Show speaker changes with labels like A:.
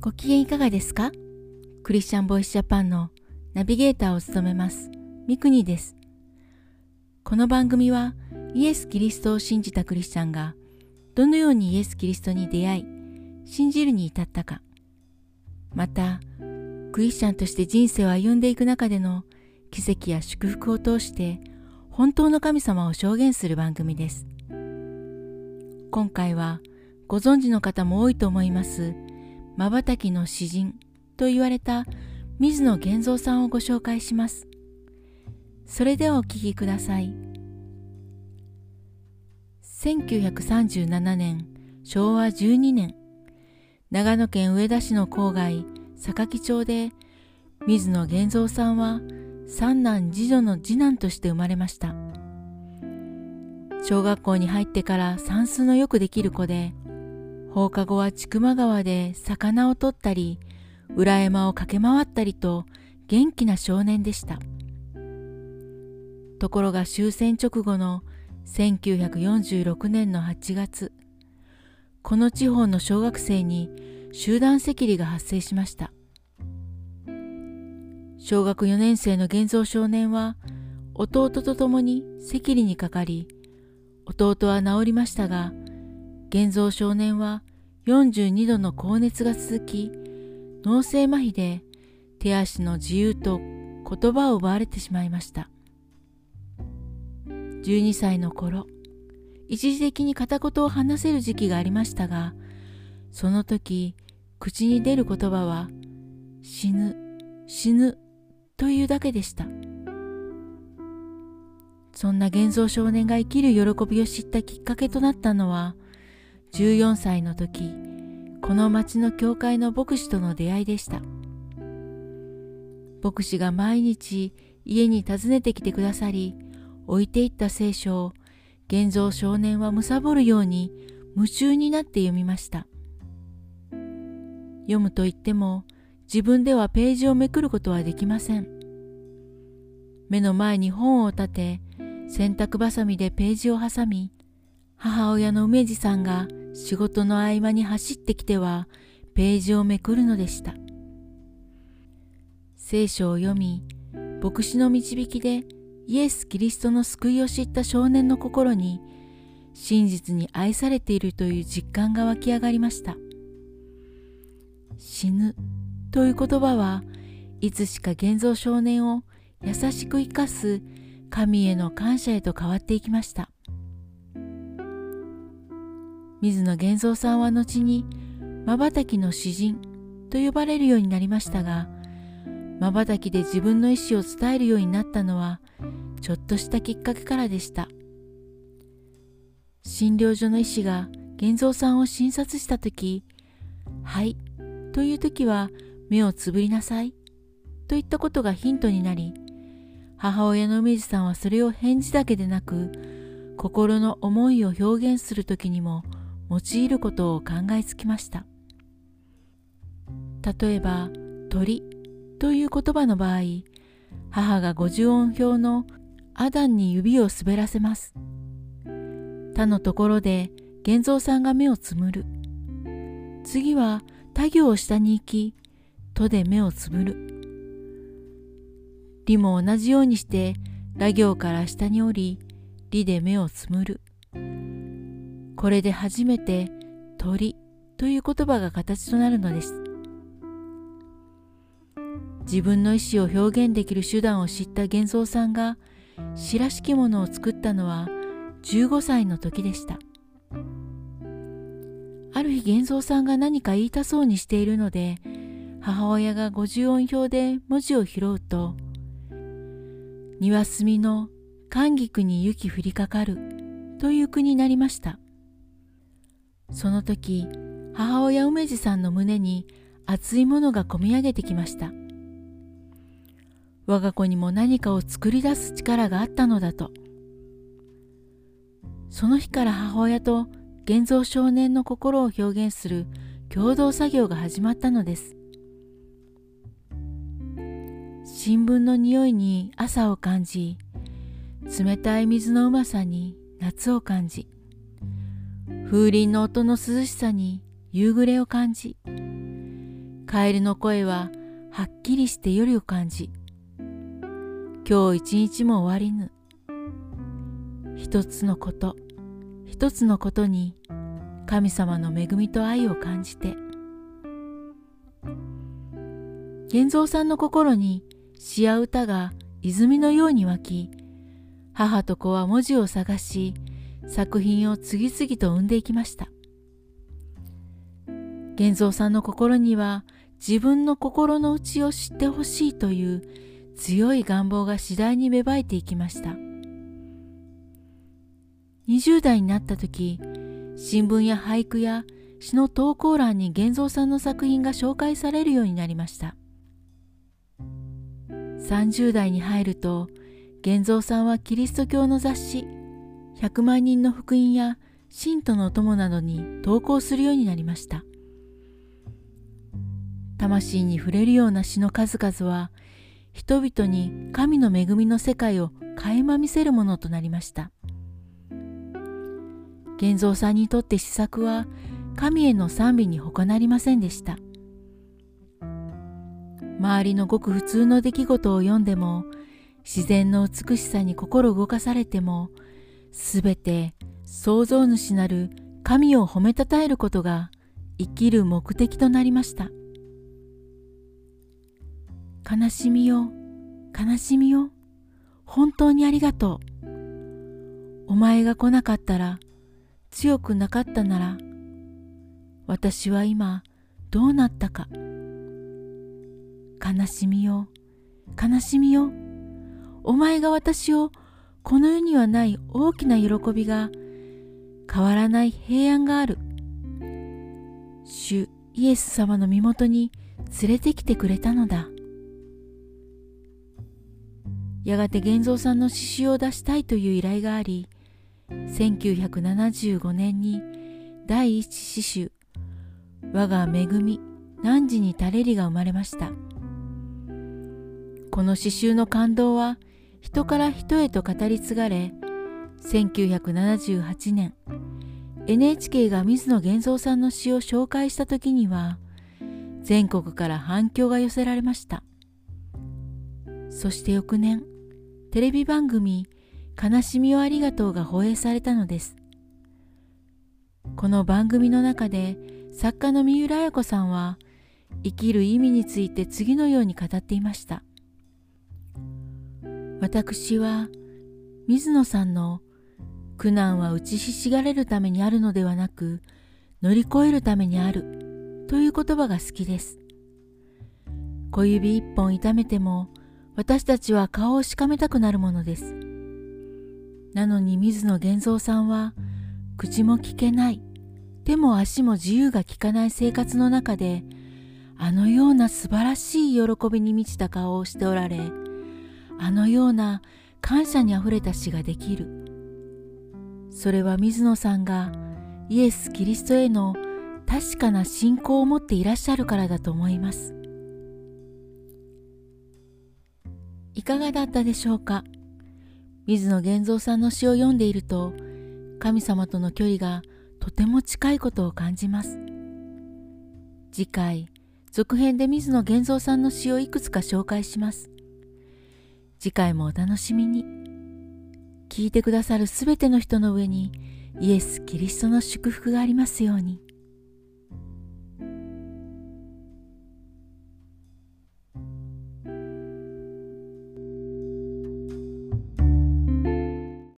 A: ご機嫌いかがですか？クリスチャンボイスジャパンのナビゲーターを務めますミクニです。この番組はイエス・キリストを信じたクリスチャンがどのようにイエス・キリストに出会い信じるに至ったかまたクリスチャンとして人生を歩んでいく中での奇跡や祝福を通して本当の神様を証言する番組です。今回はご存知の方も多いと思います瞬きの詩人と言われた水野源三さんをご紹介します。それではお聴きください。1937年昭和12年長野県上田市の郊外榊町で水野源三さんは三男次女の次男として生まれました小学校に入ってから算数のよくできる子で放課後は千曲川で魚を取ったり裏山を駆け回ったりと元気な少年でした。ところが終戦直後の1946年の8月この地方の小学生に集団赤痢が発生しました。小学4年生の現像少年は弟と共に赤痢にかかり弟は治りましたが現像少年は42度の高熱が続き脳性麻痺で手足の自由と言葉を奪われてしまいました。12歳の頃一時的に片言を話せる時期がありましたがその時口に出る言葉は死ぬ死ぬというだけでした。そんな現像少年が生きる喜びを知ったきっかけとなったのは14歳の時この町の教会の牧師との出会いでした。牧師が毎日家に訪ねてきてくださり置いていった聖書を現像少年は貪るように夢中になって読みました。読むと言っても自分ではページをめくることはできません。目の前に本を立て洗濯ばさみでページを挟み母親の梅治さんが仕事の合間に走ってきてはページをめくるのでした。聖書を読み牧師の導きでイエス・キリストの救いを知った少年の心に真実に愛されているという実感が湧き上がりました。死ぬという言葉はいつしか現像少年を優しく生かす神への感謝へと変わっていきました。水野源三さんは後に瞬きの詩人と呼ばれるようになりましたが瞬きで自分の意思を伝えるようになったのはちょっとしたきっかけからでした。診療所の医師が源三さんを診察した時「はい」という時は目をつぶりなさいといったことがヒントになり母親の梅津さんはそれを返事だけでなく心の思いを表現する時にも用いることを考えつきました。例えば鳥という言葉の場合母が五十音表のアダンに指を滑らせます。他のところで玄三さんが目をつむる。次は他行を下に行きとで目をつぶる。りも同じようにしてラ行から下に降りりで目をつむる。これで初めて鳥という言葉が形となるのです。自分の意思を表現できる手段を知った幻想さんが詩らしきものを作ったのは15歳の時でした。ある日幻想さんが何か言いたそうにしているので母親が五十音表で文字を拾うと「庭澄の寒菊に雪降りかかる」という句になりました。その時母親梅治さんの胸に熱いものがこみ上げてきました。我が子にも何かを作り出す力があったのだと。その日から母親と現像少年の心を表現する共同作業が始まったのです。新聞の匂いに朝を感じ冷たい水のうまさに夏を感じ風鈴の音の涼しさに夕暮れを感じ。カエルの声ははっきりして夜を感じ。今日一日も終わりぬ。一つのこと一つのことに神様の恵みと愛を感じて。玄三さんの心に詩や歌が泉のように湧き母と子は文字を探し作品を次々と生んでいきました。玄三さんの心には自分の心の内を知ってほしいという強い願望が次第に芽生えていきました。20代になった時新聞や俳句や詩の投稿欄に玄三さんの作品が紹介されるようになりました。30代に入ると玄三さんはキリスト教の雑誌「100万人の福音」や「信徒の友」などに投稿するようになりました。魂に触れるような詩の数々は人々に神の恵みの世界を垣間見せるものとなりました。玄三さんにとって詩作は神への賛美に他なりませんでした。周りのごく普通の出来事を読んでも自然の美しさに心動かされてもすべて創造主なる神を褒めたたえることが生きる目的となりました。悲しみよ悲しみよ。本当にありがとう。お前が来なかったら強くなかったなら私は今どうなったか。悲しみよ悲しみよ。お前が私をこの世にはない大きな喜びが変わらない平安がある主イエス様の身元に連れてきてくれたのだやがて玄三さんの詩集を出したいという依頼があり1975年に第一詩集「我が恵み汝に垂れり」が生まれました。この詩集の感動は人から人へと語り継がれ1978年 NHK が水野源三さんの詩を紹介した時には全国から反響が寄せられました。そして翌年テレビ番組「悲しみをありがとう」が放映されたのです。この番組の中で作家の三浦綾子さんは生きる意味について次のように語っていました。私は水野さんの苦難は打ちひしがれるためにあるのではなく乗り越えるためにあるという言葉が好きです。小指一本痛めても私たちは顔をしかめたくなるものです。なのに水野源三さんは口も聞けない手も足も自由が利かない生活の中であのような素晴らしい喜びに満ちた顔をしておられあのような感謝にあふれた詩ができる。それは水野さんがイエス・キリストへの確かな信仰を持っていらっしゃるからだと思います。いかがだったでしょうか？水野源三さんの詩を読んでいると神様との距離がとても近いことを感じます。次回続編で水野源三さんの詩をいくつか紹介します。次回もお楽しみに。聞いてくださるすべての人の上にイエス・キリストの祝福がありますように。